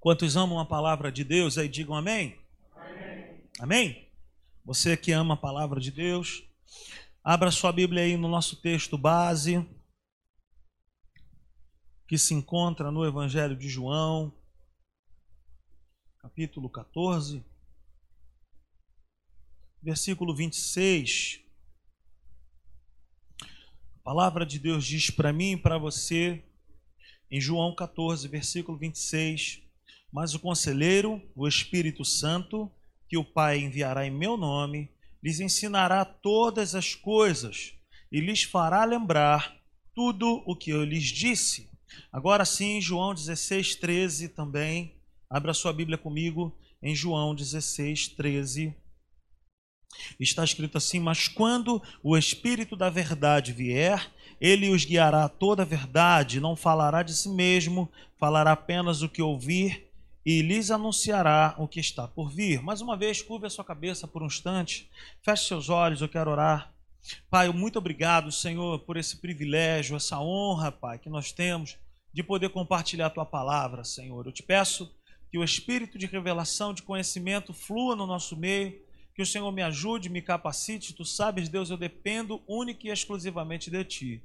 Quantos amam a palavra de Deus, aí digam amém. amém. Amém? Você que ama a palavra de Deus, abra sua Bíblia aí no nosso texto base, que se encontra no Evangelho de João, capítulo 14, versículo 26. Palavra de Deus diz para mim e para você, em João 14, versículo 26. Mas o conselheiro, o Espírito Santo, que o Pai enviará em meu nome, lhes ensinará todas as coisas e lhes fará lembrar tudo o que eu lhes disse. Agora sim, João 16, 13 também. Abra sua Bíblia comigo em João 16, 13. Está escrito assim: Mas quando o Espírito da Verdade vier, ele os guiará a toda a verdade, não falará de si mesmo, falará apenas o que ouvir e lhes anunciará o que está por vir. Mais uma vez, curve a sua cabeça por um instante, feche seus olhos, eu quero orar. Pai, muito obrigado, Senhor, por esse privilégio, essa honra, Pai, que nós temos de poder compartilhar a tua palavra, Senhor. Eu te peço que o espírito de revelação, de conhecimento flua no nosso meio, que o Senhor me ajude, me capacite. Tu sabes, Deus, eu dependo única e exclusivamente de ti.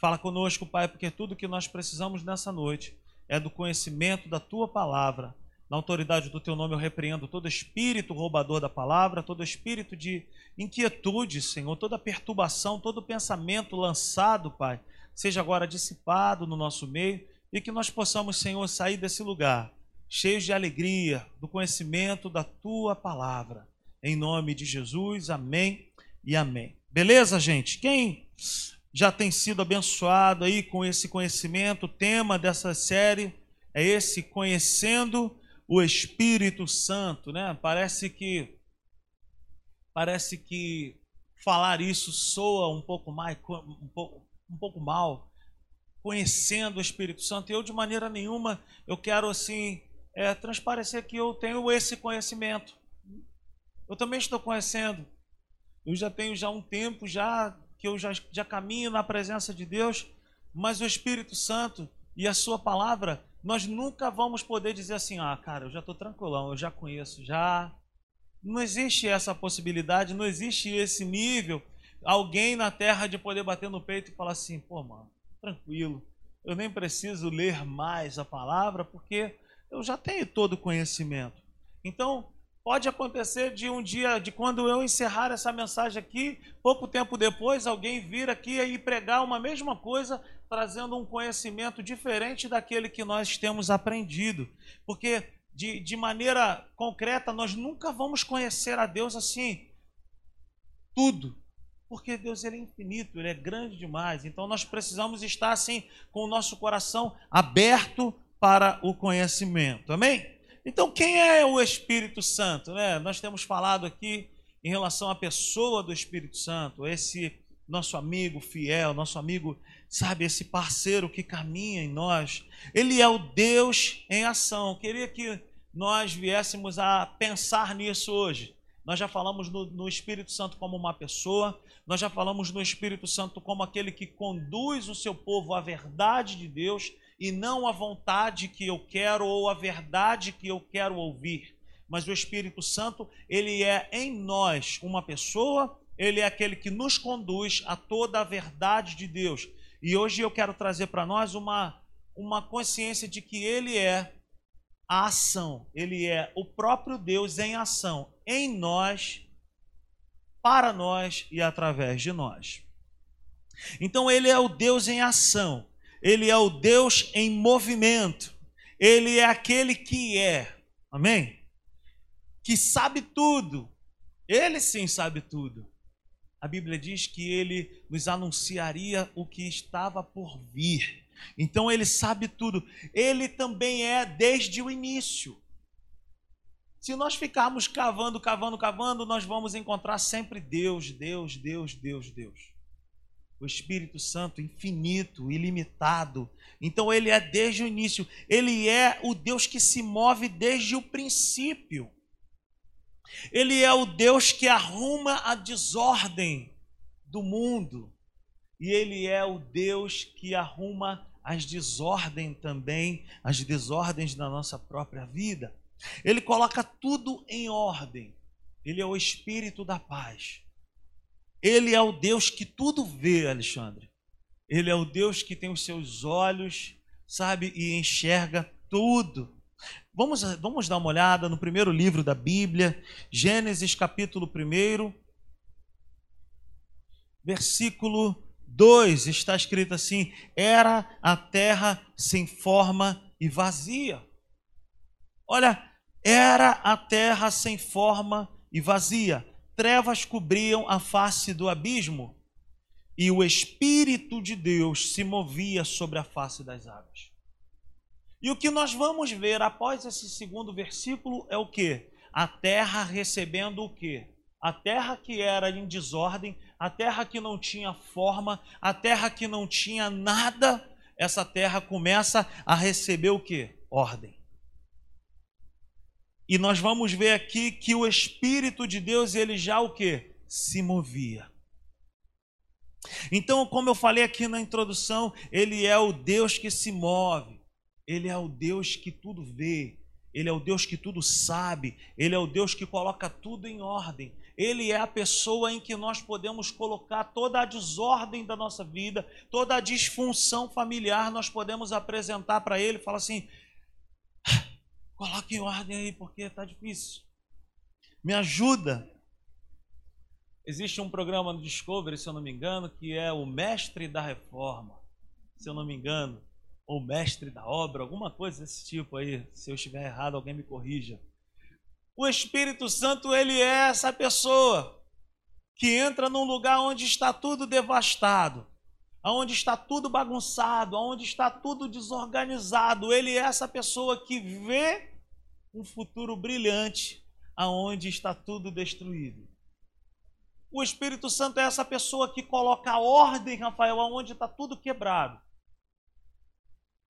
Fala conosco, Pai, porque tudo que nós precisamos nessa noite é do conhecimento da tua palavra. Na autoridade do teu nome eu repreendo todo espírito roubador da palavra, todo espírito de inquietude, Senhor, toda perturbação, todo pensamento lançado, Pai, seja agora dissipado no nosso meio e que nós possamos, Senhor, sair desse lugar cheios de alegria, do conhecimento da tua palavra. Em nome de Jesus, amém e amém. Beleza, gente? Quem já tem sido abençoado aí com esse conhecimento. O tema dessa série é esse conhecendo o Espírito Santo, né? Parece que parece que falar isso soa um pouco mais um pouco, um pouco mal, conhecendo o Espírito Santo. Eu de maneira nenhuma eu quero assim é, transparecer que eu tenho esse conhecimento. Eu também estou conhecendo. Eu já tenho já um tempo já que eu já, já caminho na presença de Deus, mas o Espírito Santo e a Sua palavra, nós nunca vamos poder dizer assim: ah, cara, eu já estou tranquilão, eu já conheço, já. Não existe essa possibilidade, não existe esse nível. Alguém na terra de poder bater no peito e falar assim: pô, mano, tranquilo, eu nem preciso ler mais a palavra, porque eu já tenho todo o conhecimento. Então, Pode acontecer de um dia, de quando eu encerrar essa mensagem aqui, pouco tempo depois, alguém vir aqui e pregar uma mesma coisa, trazendo um conhecimento diferente daquele que nós temos aprendido. Porque, de, de maneira concreta, nós nunca vamos conhecer a Deus assim, tudo. Porque Deus ele é infinito, ele é grande demais. Então nós precisamos estar assim, com o nosso coração aberto para o conhecimento. Amém? Então, quem é o Espírito Santo? Né? Nós temos falado aqui em relação à pessoa do Espírito Santo, esse nosso amigo fiel, nosso amigo, sabe, esse parceiro que caminha em nós. Ele é o Deus em ação. queria que nós viéssemos a pensar nisso hoje. Nós já falamos no, no, Espírito Santo como uma pessoa, nós já falamos no Espírito Santo como aquele que conduz o seu povo à verdade de Deus e não a vontade que eu quero ou a verdade que eu quero ouvir. Mas o Espírito Santo, ele é em nós uma pessoa, ele é aquele que nos conduz a toda a verdade de Deus. E hoje eu quero trazer para nós uma, uma consciência de que ele é a ação, ele é o próprio Deus em ação, em nós, para nós e através de nós. Então ele é o Deus em ação. Ele é o Deus em movimento. Ele é aquele que é. Amém? Que sabe tudo. Ele sim sabe tudo. A Bíblia diz que ele nos anunciaria o que estava por vir. Então ele sabe tudo. Ele também é desde o início. Se nós ficarmos cavando, cavando, cavando, nós vamos encontrar sempre Deus, Deus, Deus, Deus, Deus o Espírito Santo infinito, ilimitado. Então ele é desde o início, ele é o Deus que se move desde o princípio. Ele é o Deus que arruma a desordem do mundo. e ele é o Deus que arruma as desordens também, as desordens da nossa própria vida. Ele coloca tudo em ordem. Ele é o espírito da paz. Ele é o Deus que tudo vê, Alexandre. Ele é o Deus que tem os seus olhos, sabe, e enxerga tudo. Vamos, vamos dar uma olhada no primeiro livro da Bíblia, Gênesis capítulo 1, versículo 2, está escrito assim: Era a terra sem forma e vazia. Olha, era a terra sem forma e vazia. Trevas cobriam a face do abismo, e o Espírito de Deus se movia sobre a face das águas. E o que nós vamos ver após esse segundo versículo é o que? A terra recebendo o que? A terra que era em desordem, a terra que não tinha forma, a terra que não tinha nada, essa terra começa a receber o que? Ordem. E nós vamos ver aqui que o Espírito de Deus, ele já o que? Se movia. Então, como eu falei aqui na introdução, ele é o Deus que se move, ele é o Deus que tudo vê, ele é o Deus que tudo sabe, ele é o Deus que coloca tudo em ordem. Ele é a pessoa em que nós podemos colocar toda a desordem da nossa vida, toda a disfunção familiar, nós podemos apresentar para ele, falar assim: Coloque em ordem aí, porque está difícil. Me ajuda. Existe um programa no Discovery, se eu não me engano, que é o Mestre da Reforma. Se eu não me engano. Ou Mestre da Obra, alguma coisa desse tipo aí. Se eu estiver errado, alguém me corrija. O Espírito Santo, ele é essa pessoa que entra num lugar onde está tudo devastado aonde está tudo bagunçado, aonde está tudo desorganizado. Ele é essa pessoa que vê um futuro brilhante aonde está tudo destruído. O Espírito Santo é essa pessoa que coloca ordem, Rafael, aonde está tudo quebrado.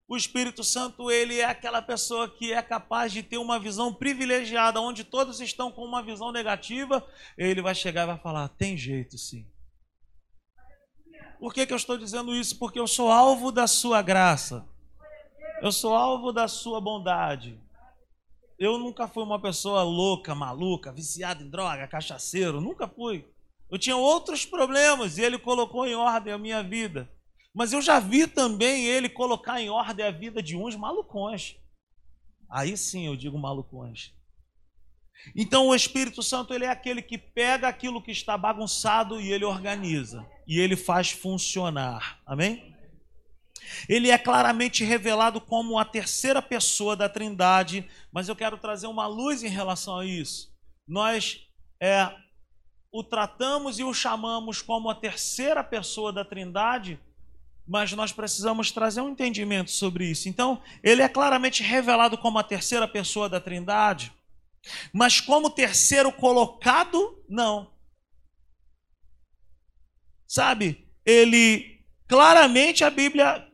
O Espírito Santo, ele é aquela pessoa que é capaz de ter uma visão privilegiada, onde todos estão com uma visão negativa, ele vai chegar e vai falar: tem jeito sim. Por que, que eu estou dizendo isso? Porque eu sou alvo da sua graça. Eu sou alvo da sua bondade. Eu nunca fui uma pessoa louca, maluca, viciada em droga, cachaceiro. Nunca fui. Eu tinha outros problemas e ele colocou em ordem a minha vida. Mas eu já vi também ele colocar em ordem a vida de uns malucões. Aí sim eu digo malucões. Então o Espírito Santo ele é aquele que pega aquilo que está bagunçado e ele organiza e ele faz funcionar. Amém? Ele é claramente revelado como a terceira pessoa da Trindade, mas eu quero trazer uma luz em relação a isso. Nós é, o tratamos e o chamamos como a terceira pessoa da Trindade, mas nós precisamos trazer um entendimento sobre isso. Então, ele é claramente revelado como a terceira pessoa da Trindade, mas como terceiro colocado, não. Sabe, ele claramente a Bíblia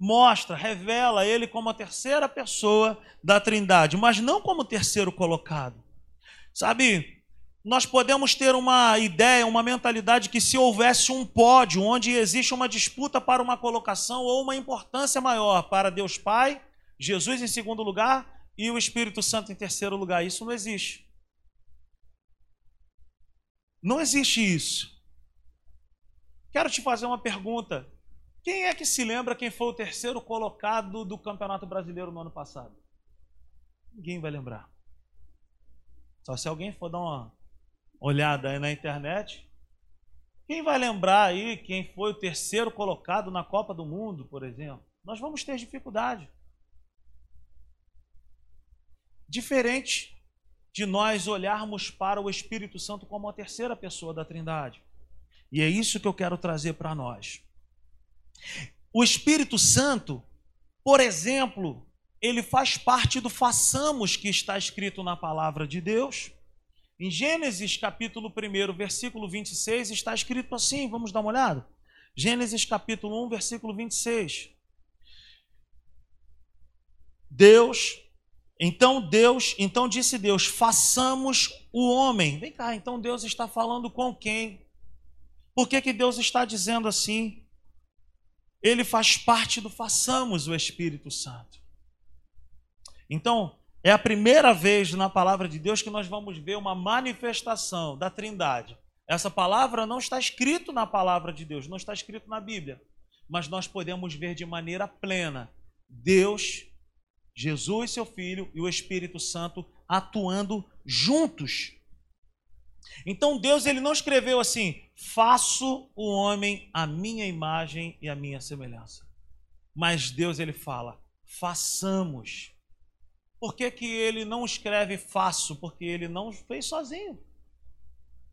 mostra, revela ele como a terceira pessoa da Trindade, mas não como terceiro colocado. Sabe, nós podemos ter uma ideia, uma mentalidade que se houvesse um pódio onde existe uma disputa para uma colocação ou uma importância maior para Deus Pai, Jesus em segundo lugar e o Espírito Santo em terceiro lugar. Isso não existe. Não existe isso. Quero te fazer uma pergunta. Quem é que se lembra quem foi o terceiro colocado do Campeonato Brasileiro no ano passado? Ninguém vai lembrar. Só se alguém for dar uma olhada aí na internet. Quem vai lembrar aí quem foi o terceiro colocado na Copa do Mundo, por exemplo? Nós vamos ter dificuldade. Diferente de nós olharmos para o Espírito Santo como a terceira pessoa da Trindade. E é isso que eu quero trazer para nós. O Espírito Santo, por exemplo, ele faz parte do façamos que está escrito na palavra de Deus. Em Gênesis capítulo 1, versículo 26, está escrito assim, vamos dar uma olhada? Gênesis capítulo 1, versículo 26. Deus então Deus, então disse Deus: façamos o homem. Vem cá, então Deus está falando com quem? Por que, que Deus está dizendo assim? ele faz parte do façamos o Espírito Santo. Então, é a primeira vez na palavra de Deus que nós vamos ver uma manifestação da Trindade. Essa palavra não está escrito na palavra de Deus, não está escrito na Bíblia, mas nós podemos ver de maneira plena Deus, Jesus, seu filho e o Espírito Santo atuando juntos. Então Deus ele não escreveu assim: "Faço o homem a minha imagem e a minha semelhança". Mas Deus ele fala: "Façamos". Por que, que ele não escreve faço? Porque ele não fez sozinho.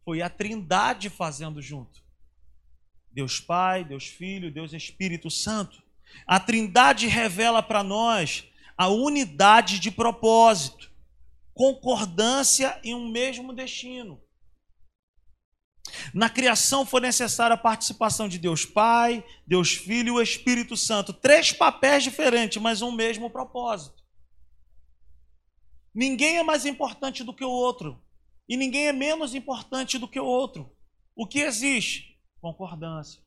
Foi a Trindade fazendo junto. Deus Pai, Deus Filho, Deus Espírito Santo. A Trindade revela para nós a unidade de propósito, concordância em um mesmo destino. Na criação foi necessária a participação de Deus Pai, Deus Filho e o Espírito Santo. Três papéis diferentes, mas um mesmo propósito. Ninguém é mais importante do que o outro. E ninguém é menos importante do que o outro. O que existe? Concordância.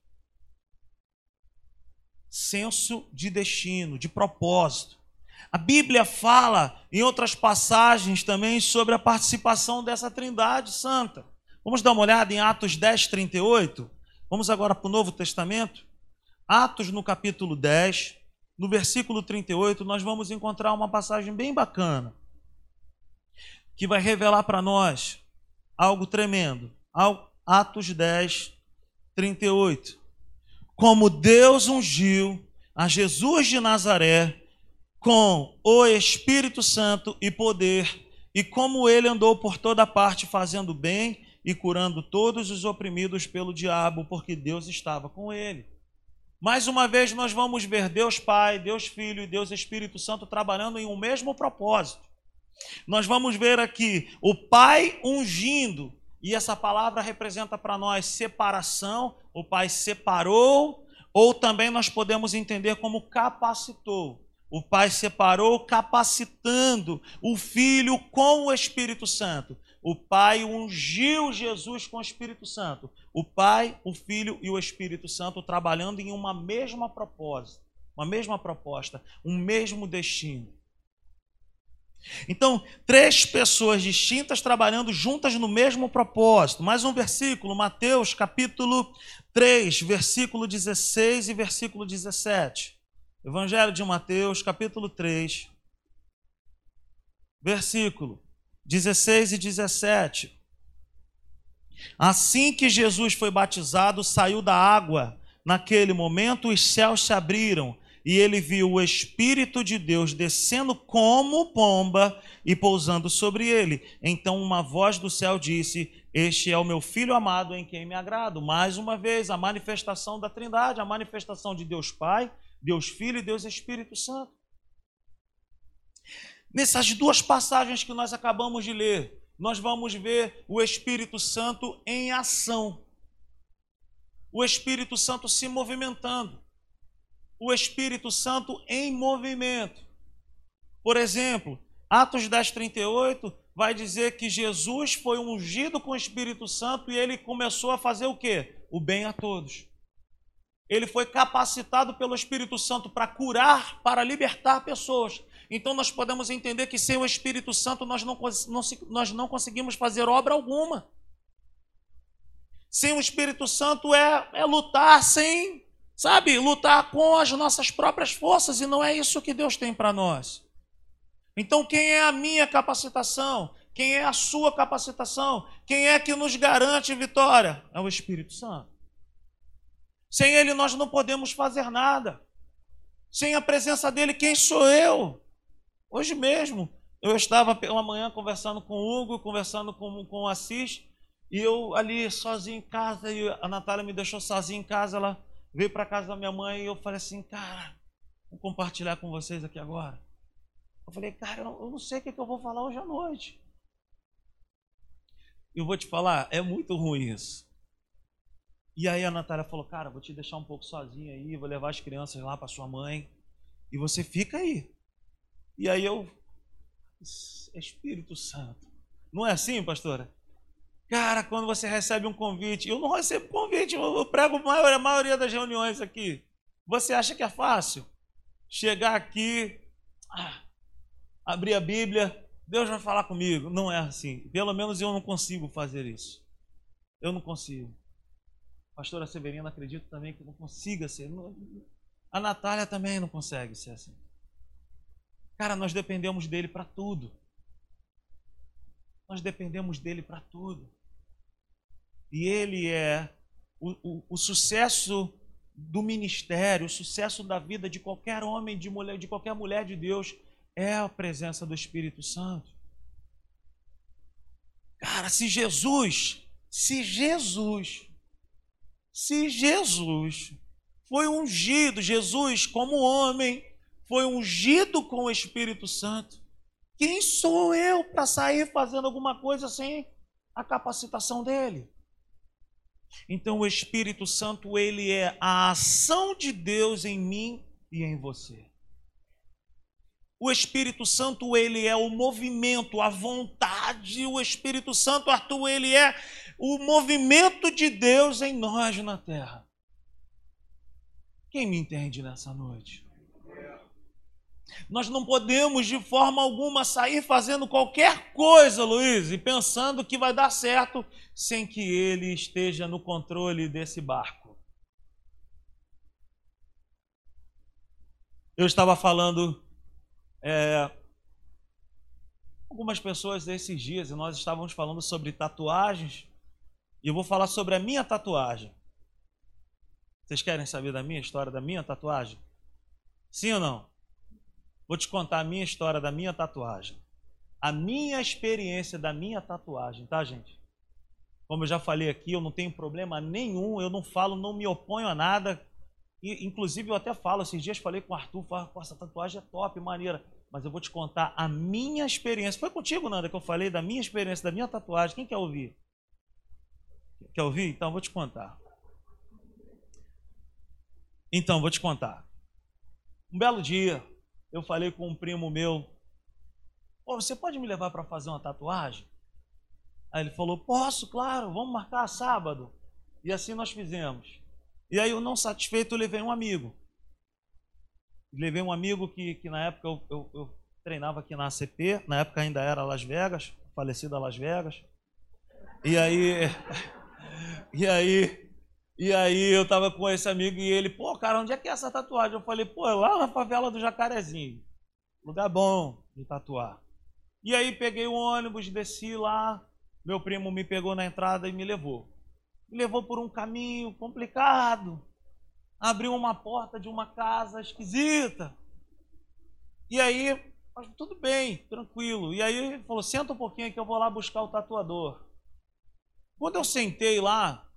Senso de destino, de propósito. A Bíblia fala em outras passagens também sobre a participação dessa Trindade Santa. Vamos dar uma olhada em Atos 10, 38. Vamos agora para o Novo Testamento. Atos no capítulo 10, no versículo 38, nós vamos encontrar uma passagem bem bacana que vai revelar para nós algo tremendo. Atos 10, 38. Como Deus ungiu a Jesus de Nazaré com o Espírito Santo e poder, e como ele andou por toda parte fazendo bem e curando todos os oprimidos pelo diabo, porque Deus estava com ele. Mais uma vez nós vamos ver Deus Pai, Deus Filho e Deus Espírito Santo trabalhando em um mesmo propósito. Nós vamos ver aqui o Pai ungindo, e essa palavra representa para nós separação, o Pai separou, ou também nós podemos entender como capacitou. O Pai separou, capacitando o Filho com o Espírito Santo. O Pai ungiu Jesus com o Espírito Santo. O Pai, o Filho e o Espírito Santo trabalhando em uma mesma propósito, uma mesma proposta, um mesmo destino. Então, três pessoas distintas trabalhando juntas no mesmo propósito. Mais um versículo, Mateus capítulo 3, versículo 16 e versículo 17. Evangelho de Mateus, capítulo 3, versículo 16 e 17. Assim que Jesus foi batizado, saiu da água. Naquele momento, os céus se abriram e ele viu o Espírito de Deus descendo como pomba e pousando sobre ele. Então uma voz do céu disse: Este é o meu filho amado em quem me agrado. Mais uma vez, a manifestação da Trindade, a manifestação de Deus Pai, Deus Filho e Deus Espírito Santo. Nessas duas passagens que nós acabamos de ler, nós vamos ver o Espírito Santo em ação. O Espírito Santo se movimentando o Espírito Santo em movimento. Por exemplo, Atos 10, 38 vai dizer que Jesus foi ungido com o Espírito Santo e ele começou a fazer o quê? O bem a todos. Ele foi capacitado pelo Espírito Santo para curar, para libertar pessoas. Então nós podemos entender que sem o Espírito Santo nós não, não, nós não conseguimos fazer obra alguma. Sem o Espírito Santo é, é lutar sem sabe, lutar com as nossas próprias forças e não é isso que Deus tem para nós. Então, quem é a minha capacitação? Quem é a sua capacitação? Quem é que nos garante vitória? É o Espírito Santo. Sem ele nós não podemos fazer nada. Sem a presença dele, quem sou eu? Hoje mesmo, eu estava pela manhã conversando com o Hugo, conversando com, com o Assis, e eu ali sozinho em casa, e a Natália me deixou sozinho em casa, ela veio para casa da minha mãe e eu falei assim, cara, vou compartilhar com vocês aqui agora. Eu falei, cara, eu não sei o que, eu vou falar hoje à noite. Eu vou te falar, é muito ruim isso. E aí a Natália falou, cara, vou te deixar um pouco sozinha aí, vou levar as crianças lá para sua mãe e você fica aí. E aí eu, Espírito Santo. Não é assim, pastora? Cara, quando você recebe um convite, eu não recebo convite, eu prego a maioria das reuniões aqui. Você acha que é fácil? Chegar aqui, ah, abrir a Bíblia, Deus vai falar comigo. Não é assim. Pelo menos eu não consigo fazer isso. Eu não consigo. Pastora Severina acredito também que não consiga ser. A Natália também não consegue ser assim. Cara, nós dependemos dele para tudo. Nós dependemos dele para tudo. E ele é o, o, o, sucesso do ministério, o sucesso da vida de qualquer homem, de mulher, de qualquer mulher de Deus é a presença do Espírito Santo. Cara, se Jesus, se Jesus, se Jesus foi ungido, Jesus como homem foi ungido com o Espírito Santo, quem sou eu para sair fazendo alguma coisa sem a capacitação dele? Então o Espírito Santo, ele é a ação de Deus em mim e em você. O Espírito Santo, ele é o movimento, a vontade. O Espírito Santo, Arthur, ele é o movimento de Deus em nós na terra. Quem me entende nessa noite? Nós não podemos de forma alguma sair fazendo qualquer coisa, Luiz, e pensando que vai dar certo sem que ele esteja no controle desse barco. Eu estava falando é, algumas pessoas esses dias e nós estávamos falando sobre tatuagens e eu vou falar sobre a minha tatuagem. Vocês querem saber da minha história, da minha tatuagem? Sim ou não? Vou te contar a minha história da minha tatuagem. A minha experiência da minha tatuagem, tá, gente? Como eu já falei aqui, eu não tenho problema nenhum, eu não falo, não me oponho a nada. E, inclusive, eu até falo, esses dias falei com o Arthur, falei, essa tatuagem é top, maneira. Mas eu vou te contar a minha experiência. Foi contigo, Nanda, que eu falei da minha experiência, da minha tatuagem. Quem quer ouvir? Quer ouvir? Então, eu vou te contar. Então, vou te contar. Um belo dia, eu falei com um primo meu, Pô, você pode me levar para fazer uma tatuagem? Aí ele falou, posso, claro, vamos marcar sábado. E assim nós fizemos. E aí eu não satisfeito, eu levei um amigo. Levei um amigo que, que na época eu, eu, eu treinava aqui na ACP, na época ainda era Las Vegas, falecida Las Vegas. E aí, e aí e aí eu tava com esse amigo e ele, pô, cara, onde é que é essa tatuagem? Eu falei, pô, é lá na favela do Jacarezinho. Lugar bom de tatuar. E aí peguei o ônibus, desci lá, meu primo me pegou na entrada e me levou. Me levou por um caminho complicado. Abriu uma porta de uma casa esquisita. E aí, tudo bem, tranquilo. E aí ele falou: senta um pouquinho que eu vou lá buscar o tatuador. Quando eu sentei lá,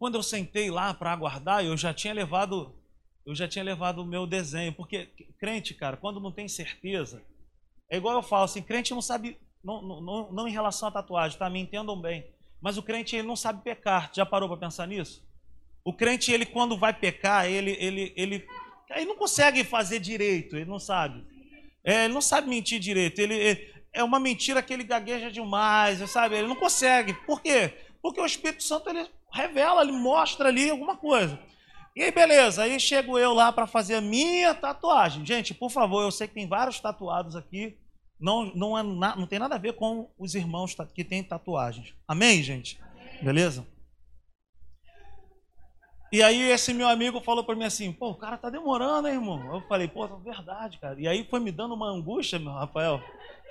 quando eu sentei lá para aguardar, eu já tinha levado, eu já tinha levado o meu desenho, porque crente, cara, quando não tem certeza, é igual eu falo assim, crente não sabe, não, não, não em relação à tatuagem, tá? Me entendam bem. Mas o crente ele não sabe pecar. Já parou para pensar nisso? O crente ele quando vai pecar, ele ele ele ele não consegue fazer direito, ele não sabe. É, ele não sabe mentir direito. Ele, ele é uma mentira que ele gagueja demais, sabe? Ele não consegue. Por quê? Porque o Espírito Santo ele revela, ele mostra ali alguma coisa. E aí, beleza, aí chego eu lá para fazer a minha tatuagem. Gente, por favor, eu sei que tem vários tatuados aqui. Não, não, é na, não tem nada a ver com os irmãos que têm tatuagens. Amém, gente? Amém. Beleza? E aí esse meu amigo falou para mim assim, pô, o cara tá demorando, hein, irmão? Eu falei, pô, é verdade, cara. E aí foi me dando uma angústia, meu Rafael,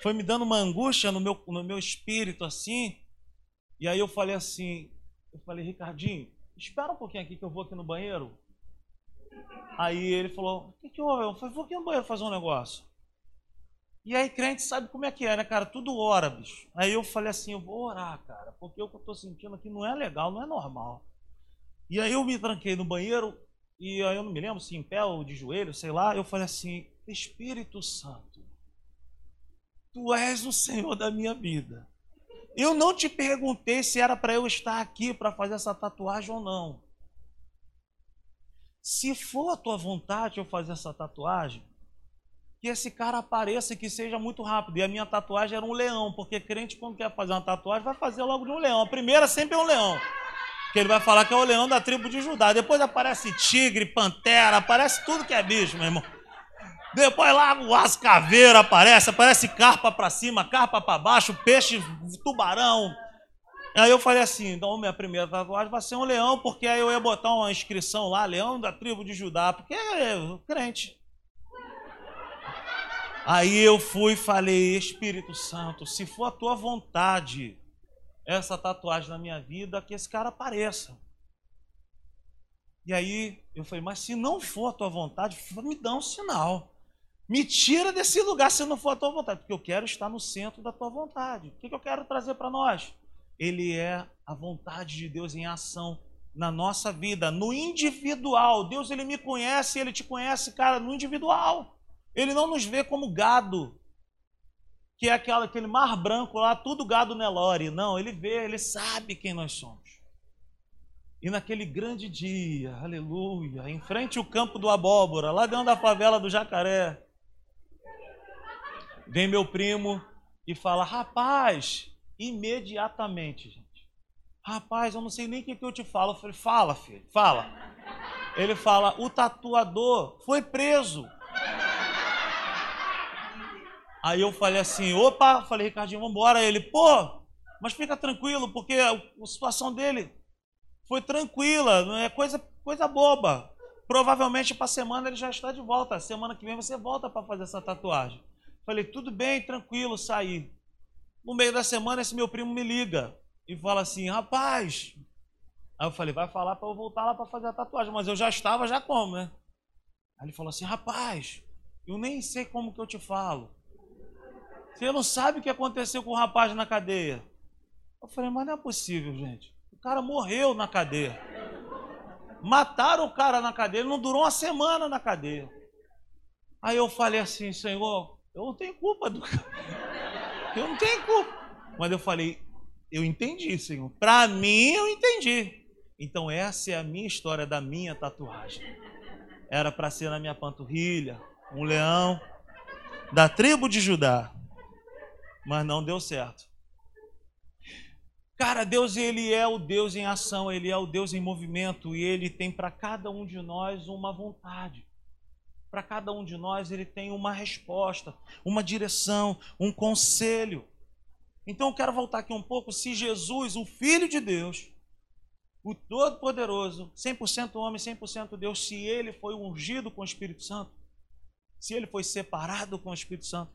foi me dando uma angústia no meu, no meu espírito, assim. E aí eu falei assim, eu falei, Ricardinho, espera um pouquinho aqui que eu vou aqui no banheiro. Aí ele falou, o que, que houve? Eu falei, vou aqui no banheiro fazer um negócio. E aí crente sabe como é que é, né, cara? Tudo ora, bicho. Aí eu falei assim, eu vou orar, cara, porque o que eu tô sentindo aqui não é legal, não é normal. E aí eu me tranquei no banheiro, e aí eu não me lembro se em pé ou de joelho, sei lá, eu falei assim, Espírito Santo, Tu és o Senhor da minha vida. Eu não te perguntei se era para eu estar aqui para fazer essa tatuagem ou não. Se for a tua vontade eu fazer essa tatuagem, que esse cara apareça que seja muito rápido. E a minha tatuagem era um leão, porque crente, quando quer fazer uma tatuagem, vai fazer logo de um leão. A primeira sempre é um leão. Que ele vai falar que é o leão da tribo de Judá. Depois aparece tigre, pantera, aparece tudo que é bicho, meu irmão. Depois lá as caveiras aparece, aparece carpa para cima, carpa para baixo, peixe, tubarão. Aí eu falei assim, então minha primeira tatuagem vai ser um leão, porque aí eu ia botar uma inscrição lá, leão da tribo de Judá, porque é crente. Aí eu fui e falei, Espírito Santo, se for a tua vontade, essa tatuagem na minha vida, que esse cara apareça. E aí eu falei, mas se não for a tua vontade, me dá um sinal. Me tira desse lugar se não for a tua vontade, porque eu quero estar no centro da tua vontade. O que eu quero trazer para nós? Ele é a vontade de Deus em ação na nossa vida, no individual. Deus ele me conhece, ele te conhece, cara, no individual. Ele não nos vê como gado, que é aquela, aquele mar branco lá, tudo gado Nelore. Não, ele vê, ele sabe quem nós somos. E naquele grande dia, aleluia, em frente ao campo do Abóbora, dentro da favela do Jacaré, Vem meu primo e fala: Rapaz, imediatamente, gente. Rapaz, eu não sei nem o que, que eu te falo. Eu falei: Fala, filho, fala. Ele fala: O tatuador foi preso. Aí eu falei assim: Opa, falei, Ricardinho, vamos embora. Ele: Pô, mas fica tranquilo, porque a, a situação dele foi tranquila, não é coisa, coisa boba. Provavelmente para semana ele já está de volta. Semana que vem você volta para fazer essa tatuagem. Falei, tudo bem, tranquilo, saí. No meio da semana, esse meu primo me liga e fala assim: rapaz. Aí eu falei, vai falar para eu voltar lá para fazer a tatuagem. Mas eu já estava, já como, né? Aí ele falou assim: rapaz, eu nem sei como que eu te falo. Você não sabe o que aconteceu com o rapaz na cadeia. Eu falei, mas não é possível, gente. O cara morreu na cadeia. Mataram o cara na cadeia, ele não durou uma semana na cadeia. Aí eu falei assim, Senhor, eu não tenho culpa do Eu não tenho culpa. Mas eu falei, eu entendi, Senhor. Para mim, eu entendi. Então, essa é a minha história da minha tatuagem. Era para ser na minha panturrilha, um leão da tribo de Judá. Mas não deu certo. Cara, Deus ele é o Deus em ação, ele é o Deus em movimento e ele tem para cada um de nós uma vontade para cada um de nós ele tem uma resposta, uma direção, um conselho. Então eu quero voltar aqui um pouco. Se Jesus, o Filho de Deus, o Todo-Poderoso, 100% homem, 100% Deus, se ele foi ungido com o Espírito Santo, se ele foi separado com o Espírito Santo,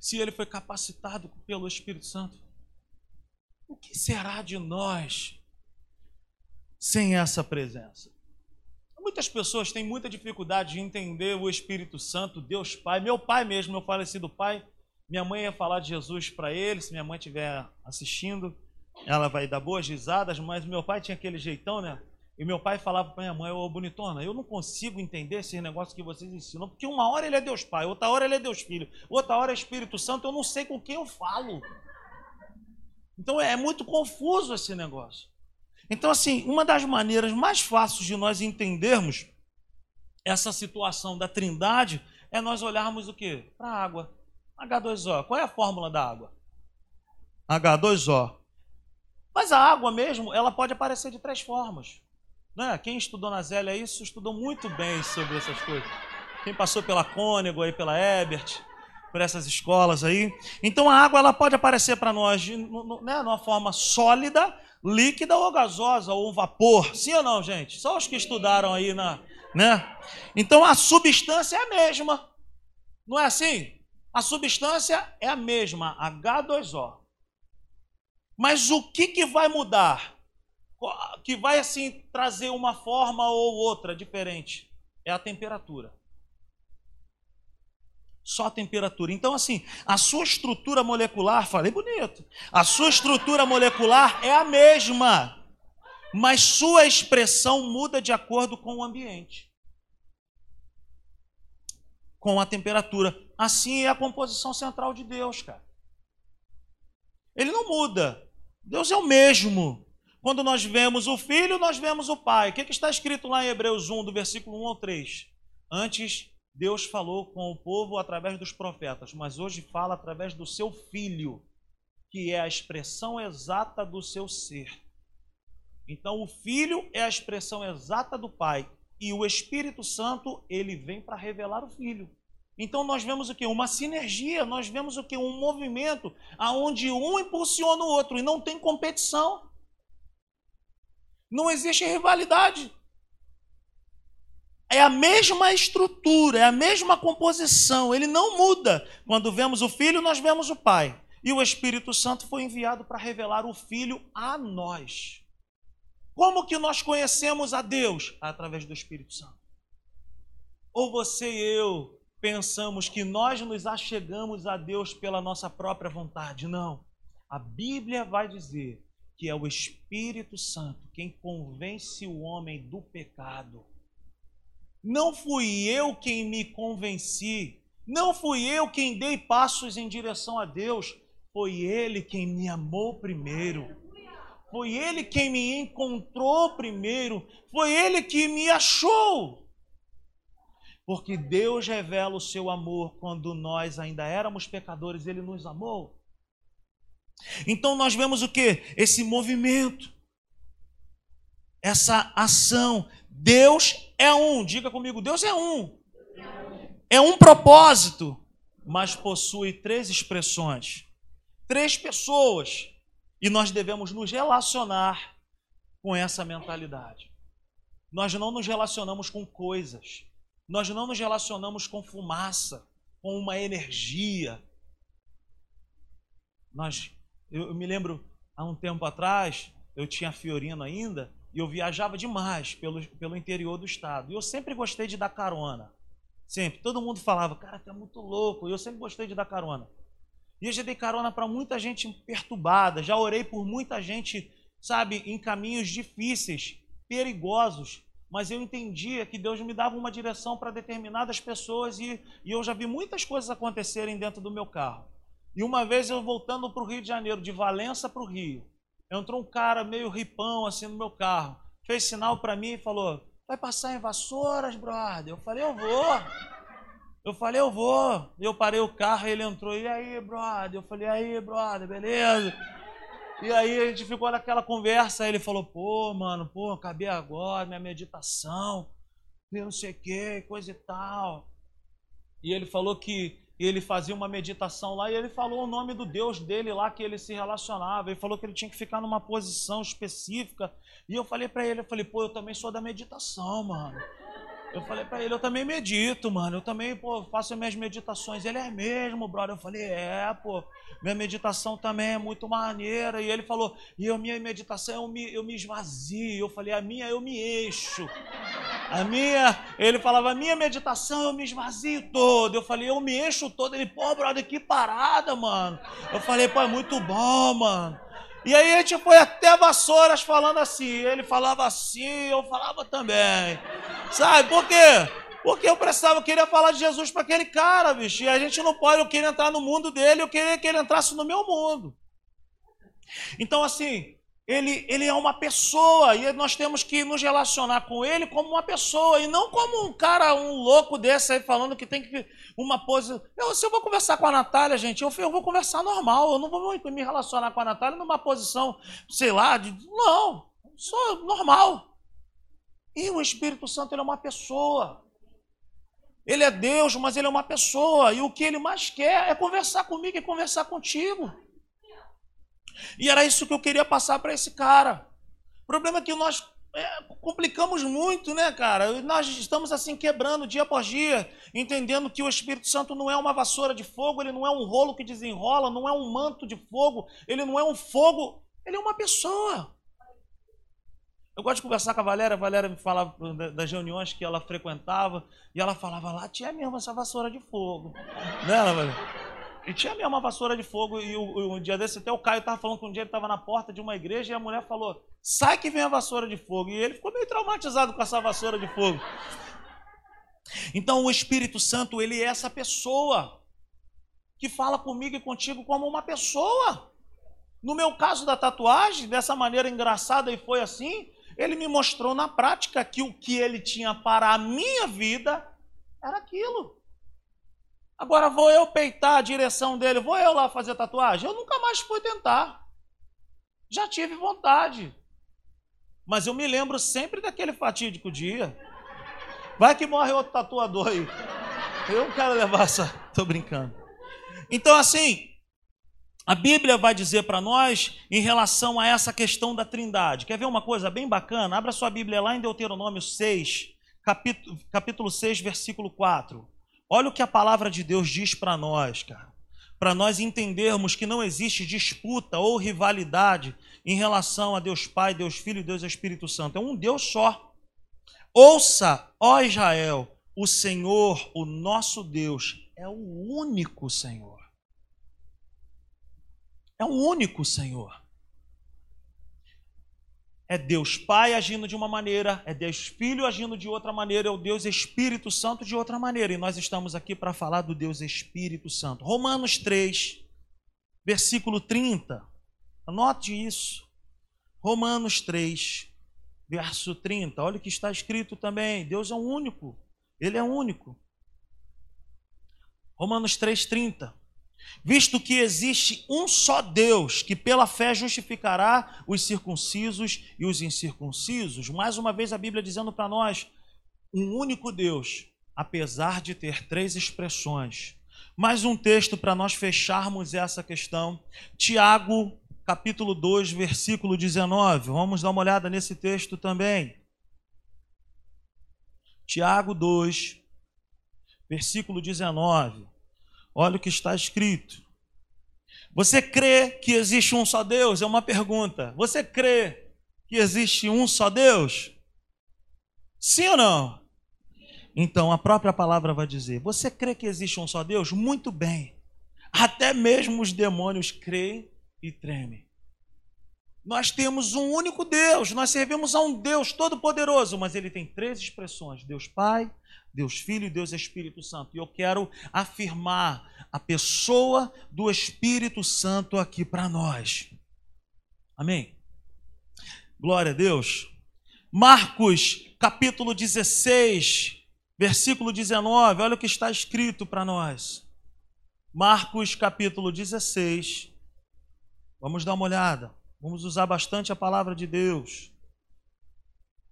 se ele foi capacitado pelo Espírito Santo, o que será de nós sem essa presença? Muitas pessoas têm muita dificuldade de entender o Espírito Santo, Deus Pai. Meu pai mesmo, meu falecido pai, minha mãe ia falar de Jesus para ele, se minha mãe estiver assistindo, ela vai dar boas risadas, mas meu pai tinha aquele jeitão, né? E meu pai falava para minha mãe, ô bonitona, eu não consigo entender esses negócios que vocês ensinam, porque uma hora ele é Deus Pai, outra hora ele é Deus Filho, outra hora é Espírito Santo, eu não sei com quem eu falo. Então é muito confuso esse negócio. Então, assim, uma das maneiras mais fáceis de nós entendermos essa situação da trindade é nós olharmos o quê? Para a água. H2O. Qual é a fórmula da água? H2O. Mas a água mesmo, ela pode aparecer de três formas. Né? Quem estudou na Zélia isso, estudou muito bem sobre essas coisas. Quem passou pela Cônego, aí, pela Ebert, por essas escolas aí. Então a água ela pode aparecer para nós de, né, numa forma sólida, líquida ou gasosa, ou vapor. Sim ou não, gente? Só os que estudaram aí na. Né? Então a substância é a mesma. Não é assim? A substância é a mesma, H2O. Mas o que, que vai mudar? Que vai assim trazer uma forma ou outra diferente? É a temperatura só a temperatura. Então, assim, a sua estrutura molecular, falei bonito, a sua estrutura molecular é a mesma, mas sua expressão muda de acordo com o ambiente, com a temperatura. Assim é a composição central de Deus, cara. Ele não muda. Deus é o mesmo. Quando nós vemos o Filho, nós vemos o Pai. O que, está escrito lá em Hebreus 1, do versículo 1 ao 3? Antes Deus falou com o povo através dos profetas, mas hoje fala através do seu filho, que é a expressão exata do seu ser. Então o Filho é a expressão exata do Pai e o Espírito Santo, ele vem para revelar o Filho. Então nós vemos o que? Uma sinergia, nós vemos o que? Um movimento aonde um impulsiona o outro e não tem competição. Não existe rivalidade. É a mesma estrutura, é a mesma composição, ele não muda. Quando vemos o Filho, nós vemos o Pai. E o Espírito Santo foi enviado para revelar o Filho a nós. Como que nós conhecemos a Deus? Através do Espírito Santo. Ou você e eu pensamos que nós nos achegamos a Deus pela nossa própria vontade? Não. A Bíblia vai dizer que é o Espírito Santo quem convence o homem do pecado. Não fui eu quem me convenci, não fui eu quem dei passos em direção a Deus, foi Ele quem me amou primeiro. Foi Ele quem me encontrou primeiro, foi Ele que me achou. Porque Deus revela o seu amor quando nós ainda éramos pecadores, Ele nos amou. Então nós vemos o que? Esse movimento, essa ação. Deus é um, diga comigo, Deus é um. É um propósito, mas possui três expressões, três pessoas, e nós devemos nos relacionar com essa mentalidade. Nós não nos relacionamos com coisas, nós não nos relacionamos com fumaça, com uma energia. Nós eu, eu me lembro, há um tempo atrás, eu tinha Fiorino ainda, e eu viajava demais pelo, pelo interior do estado. E eu sempre gostei de dar carona. Sempre. Todo mundo falava, cara, tu é muito louco. E eu sempre gostei de dar carona. E eu já dei carona para muita gente perturbada. Já orei por muita gente, sabe, em caminhos difíceis, perigosos. Mas eu entendia que Deus me dava uma direção para determinadas pessoas e, e eu já vi muitas coisas acontecerem dentro do meu carro. E uma vez eu voltando para o Rio de Janeiro, de Valença para o Rio, entrou um cara meio ripão assim no meu carro, fez sinal para mim e falou: Vai passar em Vassouras, brother? Eu falei: Eu vou. Eu falei: Eu vou. Eu parei o carro, ele entrou: E aí, brother? Eu falei: E aí, brother, beleza? E aí a gente ficou naquela conversa. Aí ele falou: Pô, mano, pô, acabei agora, minha meditação, não sei o que, coisa e tal. E ele falou que e ele fazia uma meditação lá e ele falou o nome do Deus dele lá que ele se relacionava. Ele falou que ele tinha que ficar numa posição específica. E eu falei para ele, eu falei, pô, eu também sou da meditação, mano. Eu falei para ele, eu também medito, mano. Eu também, pô, faço minhas meditações. Ele é mesmo, brother. Eu falei, é, pô. Minha meditação também é muito maneira. E ele falou, e a minha meditação eu me, eu me esvazio. Eu falei, a minha eu me eixo. A minha, ele falava, a minha meditação eu me esvazio todo. Eu falei, eu me encho todo. Ele, pô, brother, que parada, mano. Eu falei, pô, é muito bom, mano. E aí a gente foi até Vassouras falando assim. Ele falava assim, eu falava também. Sabe por quê? Porque eu precisava, eu queria falar de Jesus para aquele cara, bicho. E a gente não pode, eu queria entrar no mundo dele, eu queria que ele entrasse no meu mundo. Então, assim, ele, ele é uma pessoa e nós temos que nos relacionar com ele como uma pessoa e não como um cara, um louco desse aí falando que tem que uma pose. Eu, se eu vou conversar com a Natália, gente, eu, eu vou conversar normal, eu não vou me relacionar com a Natália numa posição, sei lá, de. Não, sou normal. E o Espírito Santo ele é uma pessoa. Ele é Deus, mas ele é uma pessoa. E o que ele mais quer é conversar comigo e conversar contigo. E era isso que eu queria passar para esse cara. O problema é que nós é, complicamos muito, né, cara? Nós estamos assim quebrando dia após dia, entendendo que o Espírito Santo não é uma vassoura de fogo, ele não é um rolo que desenrola, não é um manto de fogo, ele não é um fogo, ele é uma pessoa. Eu gosto de conversar com a Valéria, a Valéria me falava das reuniões que ela frequentava, e ela falava lá, tinha mesmo essa vassoura de fogo. Né, Valéria? E tinha mesmo uma vassoura de fogo, e um dia desse até o Caio estava falando que um dia ele estava na porta de uma igreja e a mulher falou: sai que vem a vassoura de fogo. E ele ficou meio traumatizado com essa vassoura de fogo. Então o Espírito Santo, ele é essa pessoa que fala comigo e contigo como uma pessoa. No meu caso da tatuagem, dessa maneira engraçada e foi assim, ele me mostrou na prática que o que ele tinha para a minha vida era aquilo. Agora vou eu peitar a direção dele, vou eu lá fazer tatuagem? Eu nunca mais fui tentar. Já tive vontade. Mas eu me lembro sempre daquele fatídico dia. Vai que morre outro tatuador aí. Eu não quero levar essa. Tô brincando. Então, assim, a Bíblia vai dizer para nós em relação a essa questão da trindade. Quer ver uma coisa bem bacana? Abra sua Bíblia lá em Deuteronômio 6, capítulo, capítulo 6, versículo 4. Olha o que a palavra de Deus diz para nós, cara. Para nós entendermos que não existe disputa ou rivalidade em relação a Deus Pai, Deus Filho e Deus Espírito Santo. É um Deus só. Ouça, ó Israel, o Senhor, o nosso Deus, é o único Senhor. É o único Senhor. É Deus Pai agindo de uma maneira, é Deus Filho agindo de outra maneira, é o Deus Espírito Santo de outra maneira. E nós estamos aqui para falar do Deus Espírito Santo. Romanos 3, versículo 30. Anote isso. Romanos 3, verso 30. Olha o que está escrito também. Deus é o único. Ele é único. Romanos 3, 30 visto que existe um só Deus que pela fé justificará os circuncisos e os incircuncisos. Mais uma vez a Bíblia dizendo para nós, um único Deus, apesar de ter três expressões. Mais um texto para nós fecharmos essa questão. Tiago, capítulo 2, versículo 19. Vamos dar uma olhada nesse texto também. Tiago 2, versículo 19. Olha o que está escrito. Você crê que existe um só Deus? É uma pergunta. Você crê que existe um só Deus? Sim ou não? Então a própria palavra vai dizer: Você crê que existe um só Deus? Muito bem. Até mesmo os demônios creem e tremem. Nós temos um único Deus, nós servimos a um Deus todo-poderoso, mas ele tem três expressões: Deus Pai, Deus Filho e Deus Espírito Santo. E eu quero afirmar a pessoa do Espírito Santo aqui para nós. Amém? Glória a Deus. Marcos, capítulo 16, versículo 19, olha o que está escrito para nós. Marcos, capítulo 16. Vamos dar uma olhada. Vamos usar bastante a palavra de Deus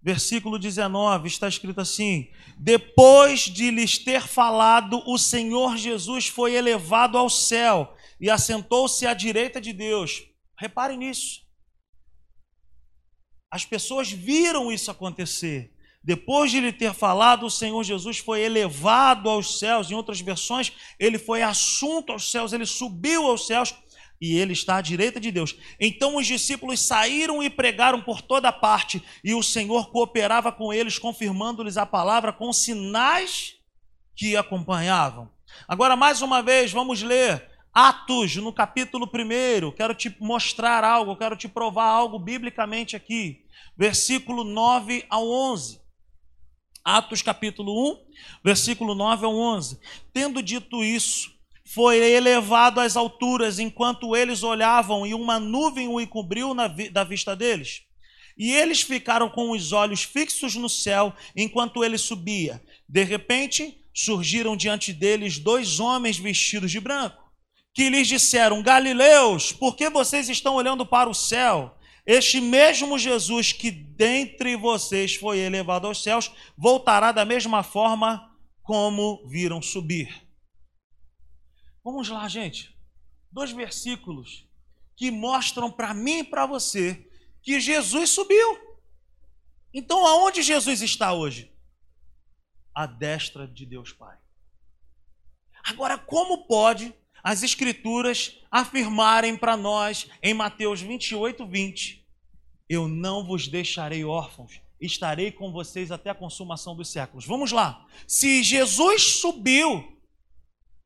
versículo 19, está escrito assim: Depois de lhes ter falado, o Senhor Jesus foi elevado ao céu e assentou-se à direita de Deus. Reparem nisso. As pessoas viram isso acontecer. Depois de lhe ter falado, o Senhor Jesus foi elevado aos céus. Em outras versões, ele foi assunto aos céus, ele subiu aos céus e ele está à direita de Deus. Então os discípulos saíram e pregaram por toda parte, e o Senhor cooperava com eles, confirmando-lhes a palavra com sinais que acompanhavam. Agora, mais uma vez, vamos ler Atos, no capítulo 1. Quero te mostrar algo, quero te provar algo biblicamente aqui. Versículo 9 ao 11. Atos, capítulo 1, versículo 9 ao 11. Tendo dito isso, foi elevado às alturas enquanto eles olhavam e uma nuvem o encobriu vi da vista deles. E eles ficaram com os olhos fixos no céu enquanto ele subia. De repente, surgiram diante deles dois homens vestidos de branco, que lhes disseram: Galileus, por que vocês estão olhando para o céu? Este mesmo Jesus que dentre vocês foi elevado aos céus, voltará da mesma forma como viram subir. Vamos lá, gente. Dois versículos que mostram para mim e para você que Jesus subiu. Então, aonde Jesus está hoje? À destra de Deus Pai. Agora, como pode as Escrituras afirmarem para nós em Mateus 28, 20: Eu não vos deixarei órfãos, estarei com vocês até a consumação dos séculos. Vamos lá. Se Jesus subiu,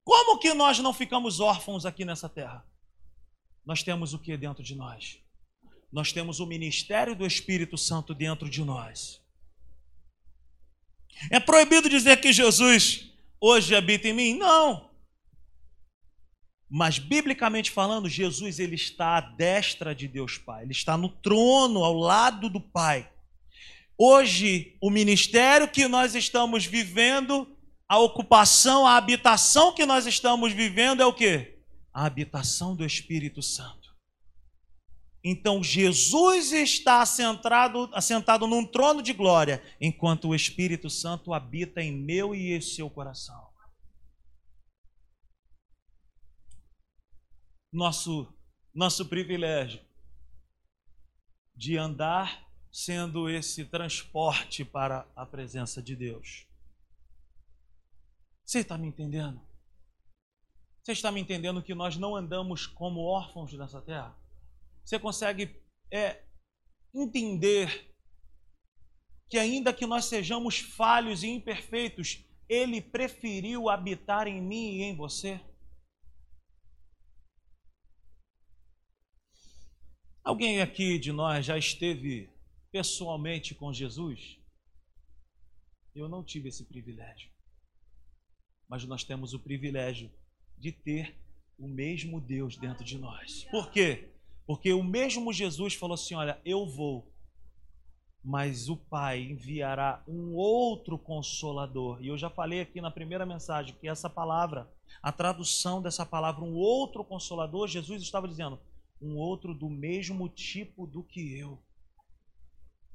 como que nós não ficamos órfãos aqui nessa terra? Nós temos o que dentro de nós? Nós temos o ministério do Espírito Santo dentro de nós. É proibido dizer que Jesus hoje habita em mim? Não. Mas biblicamente falando, Jesus ele está à destra de Deus Pai. Ele está no trono ao lado do Pai. Hoje, o ministério que nós estamos vivendo a ocupação, a habitação que nós estamos vivendo é o que? A habitação do Espírito Santo. Então Jesus está assentado, assentado num trono de glória, enquanto o Espírito Santo habita em meu e em seu coração. Nosso, nosso privilégio de andar sendo esse transporte para a presença de Deus. Você está me entendendo? Você está me entendendo que nós não andamos como órfãos nessa terra? Você consegue é, entender que, ainda que nós sejamos falhos e imperfeitos, Ele preferiu habitar em mim e em você? Alguém aqui de nós já esteve pessoalmente com Jesus? Eu não tive esse privilégio. Mas nós temos o privilégio de ter o mesmo Deus dentro de nós. Por quê? Porque o mesmo Jesus falou assim: Olha, eu vou, mas o Pai enviará um outro consolador. E eu já falei aqui na primeira mensagem que essa palavra, a tradução dessa palavra, um outro consolador, Jesus estava dizendo, um outro do mesmo tipo do que eu.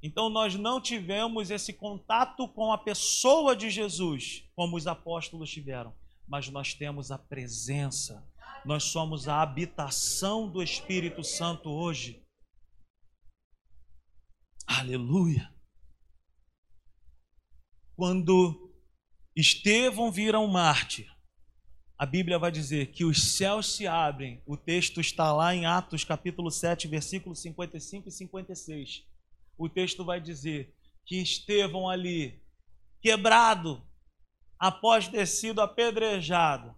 Então nós não tivemos esse contato com a pessoa de Jesus, como os apóstolos tiveram, mas nós temos a presença nós somos a habitação do Espírito Santo hoje. Aleluia. Quando Estevão vira um mártir, a Bíblia vai dizer que os céus se abrem. O texto está lá em Atos capítulo 7, versículos 55 e 56. O texto vai dizer que Estevão ali, quebrado, após ter sido apedrejado,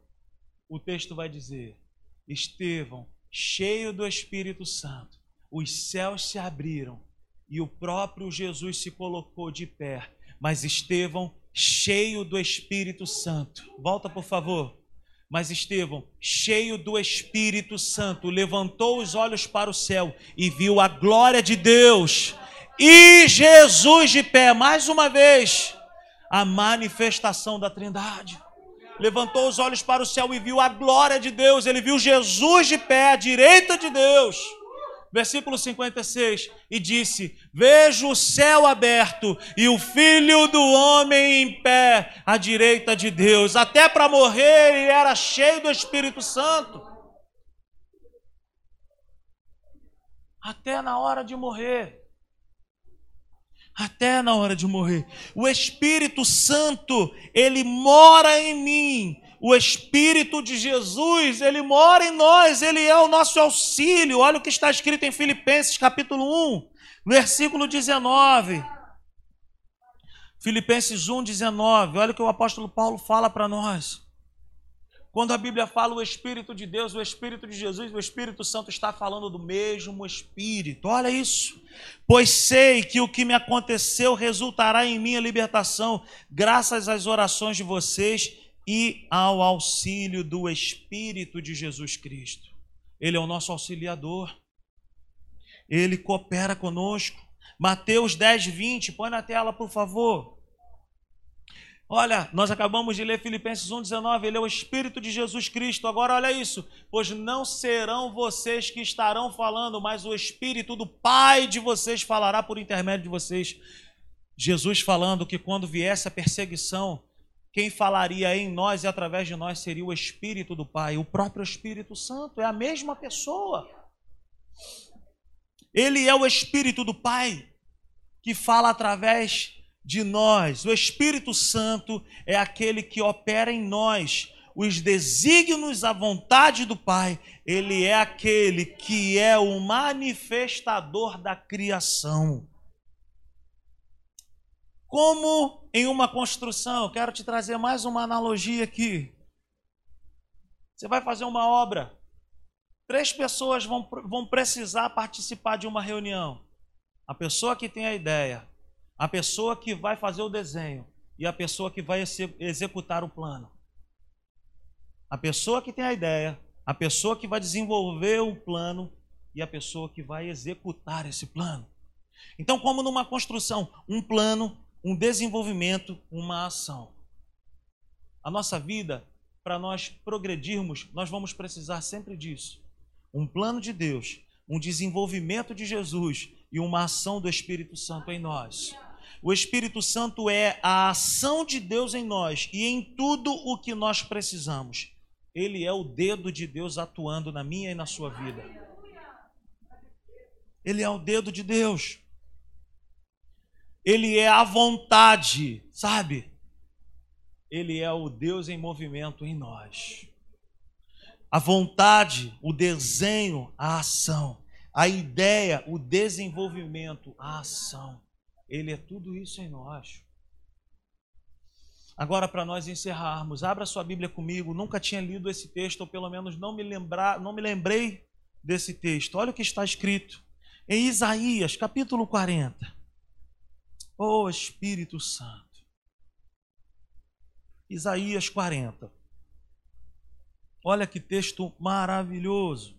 o texto vai dizer: Estevão, cheio do Espírito Santo, os céus se abriram e o próprio Jesus se colocou de pé. Mas Estevão, cheio do Espírito Santo, volta por favor. Mas Estevão, cheio do Espírito Santo, levantou os olhos para o céu e viu a glória de Deus e Jesus de pé, mais uma vez, a manifestação da Trindade levantou os olhos para o céu e viu a glória de Deus, ele viu Jesus de pé à direita de Deus. Versículo 56, e disse: Vejo o céu aberto e o filho do homem em pé à direita de Deus. Até para morrer ele era cheio do Espírito Santo. Até na hora de morrer até na hora de morrer. O Espírito Santo, ele mora em mim. O Espírito de Jesus, ele mora em nós, ele é o nosso auxílio. Olha o que está escrito em Filipenses capítulo 1, versículo 19. Filipenses 1, 19. Olha o que o apóstolo Paulo fala para nós. Quando a Bíblia fala o Espírito de Deus, o Espírito de Jesus, o Espírito Santo está falando do mesmo Espírito. Olha isso. Pois sei que o que me aconteceu resultará em minha libertação, graças às orações de vocês e ao auxílio do Espírito de Jesus Cristo. Ele é o nosso auxiliador. Ele coopera conosco. Mateus 10, 20, põe na tela, por favor. Olha, nós acabamos de ler Filipenses 1,19, ele é o Espírito de Jesus Cristo. Agora, olha isso: pois não serão vocês que estarão falando, mas o Espírito do Pai de vocês falará por intermédio de vocês. Jesus falando que quando viesse a perseguição, quem falaria em nós e através de nós seria o Espírito do Pai, o próprio Espírito Santo, é a mesma pessoa. Ele é o Espírito do Pai que fala através de nós. O Espírito Santo é aquele que opera em nós os desígnios, a vontade do Pai. Ele é aquele que é o manifestador da criação. Como em uma construção, quero te trazer mais uma analogia aqui. Você vai fazer uma obra. Três pessoas vão, vão precisar participar de uma reunião. A pessoa que tem a ideia, a pessoa que vai fazer o desenho e a pessoa que vai executar o plano. A pessoa que tem a ideia, a pessoa que vai desenvolver o plano e a pessoa que vai executar esse plano. Então, como numa construção, um plano, um desenvolvimento, uma ação. A nossa vida, para nós progredirmos, nós vamos precisar sempre disso. Um plano de Deus um desenvolvimento de Jesus e uma ação do Espírito Santo em nós. O Espírito Santo é a ação de Deus em nós e em tudo o que nós precisamos. Ele é o dedo de Deus atuando na minha e na sua vida. Ele é o dedo de Deus. Ele é a vontade, sabe? Ele é o Deus em movimento em nós. A vontade, o desenho, a ação. A ideia, o desenvolvimento, a ação. Ele é tudo isso em nós. Agora, para nós encerrarmos, abra sua Bíblia comigo. Nunca tinha lido esse texto, ou pelo menos não me lembrar, não me lembrei desse texto. Olha o que está escrito em Isaías, capítulo 40. Oh Espírito Santo. Isaías 40. Olha que texto maravilhoso.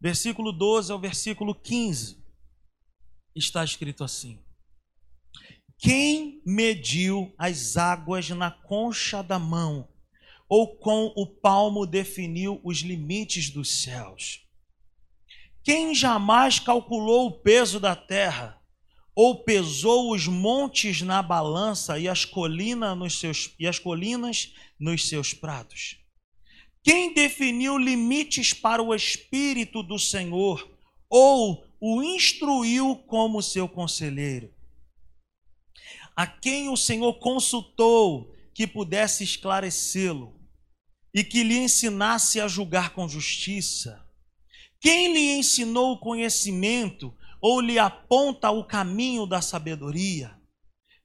Versículo 12 ao versículo 15. Está escrito assim: Quem mediu as águas na concha da mão, ou com o palmo definiu os limites dos céus? Quem jamais calculou o peso da terra? ou pesou os montes na balança e as colinas nos seus, e as colinas nos seus pratos? Quem definiu limites para o Espírito do Senhor ou o instruiu como seu conselheiro? A quem o Senhor consultou que pudesse esclarecê-lo e que lhe ensinasse a julgar com justiça? Quem lhe ensinou o conhecimento ou lhe aponta o caminho da sabedoria.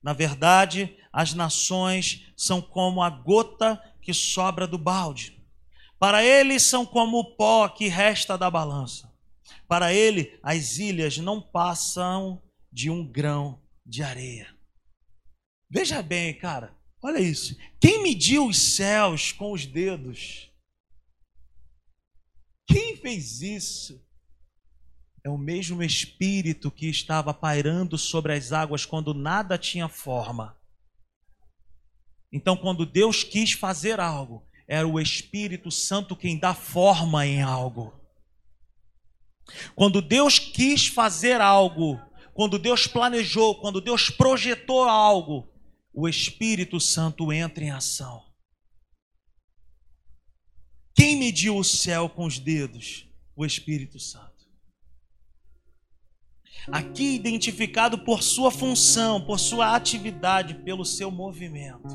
Na verdade, as nações são como a gota que sobra do balde. Para ele são como o pó que resta da balança. Para ele, as ilhas não passam de um grão de areia. Veja bem, cara, olha isso. Quem mediu os céus com os dedos? Quem fez isso? É o mesmo Espírito que estava pairando sobre as águas quando nada tinha forma. Então, quando Deus quis fazer algo, era o Espírito Santo quem dá forma em algo. Quando Deus quis fazer algo, quando Deus planejou, quando Deus projetou algo, o Espírito Santo entra em ação. Quem mediu o céu com os dedos? O Espírito Santo aqui identificado por sua função, por sua atividade, pelo seu movimento.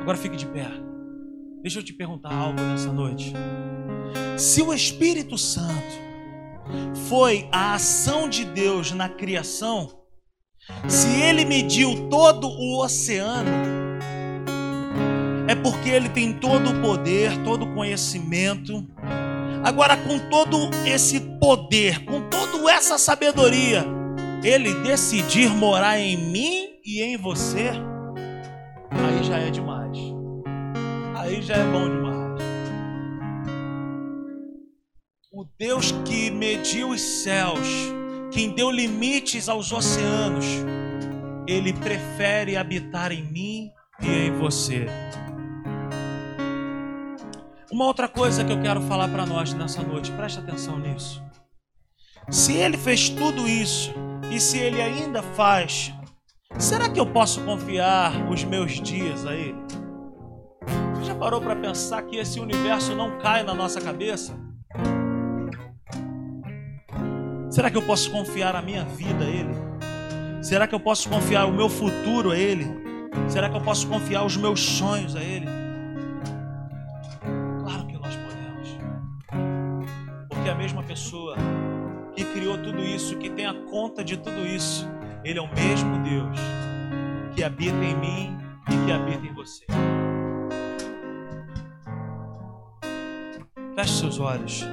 Agora fique de pé. Deixa eu te perguntar algo nessa noite. Se o Espírito Santo foi a ação de Deus na criação, se ele mediu todo o oceano, é porque ele tem todo o poder, todo o conhecimento, Agora, com todo esse poder, com toda essa sabedoria, ele decidir morar em mim e em você, aí já é demais. Aí já é bom demais. O Deus que mediu os céus, quem deu limites aos oceanos, ele prefere habitar em mim e em você. Uma outra coisa que eu quero falar para nós nessa noite, preste atenção nisso. Se ele fez tudo isso e se ele ainda faz, será que eu posso confiar os meus dias a ele? Você já parou para pensar que esse universo não cai na nossa cabeça? Será que eu posso confiar a minha vida a ele? Será que eu posso confiar o meu futuro a ele? Será que eu posso confiar os meus sonhos a ele? mesma pessoa que criou tudo isso, que tem a conta de tudo isso. Ele é o mesmo Deus que habita em mim e que habita em você. Feche seus olhos.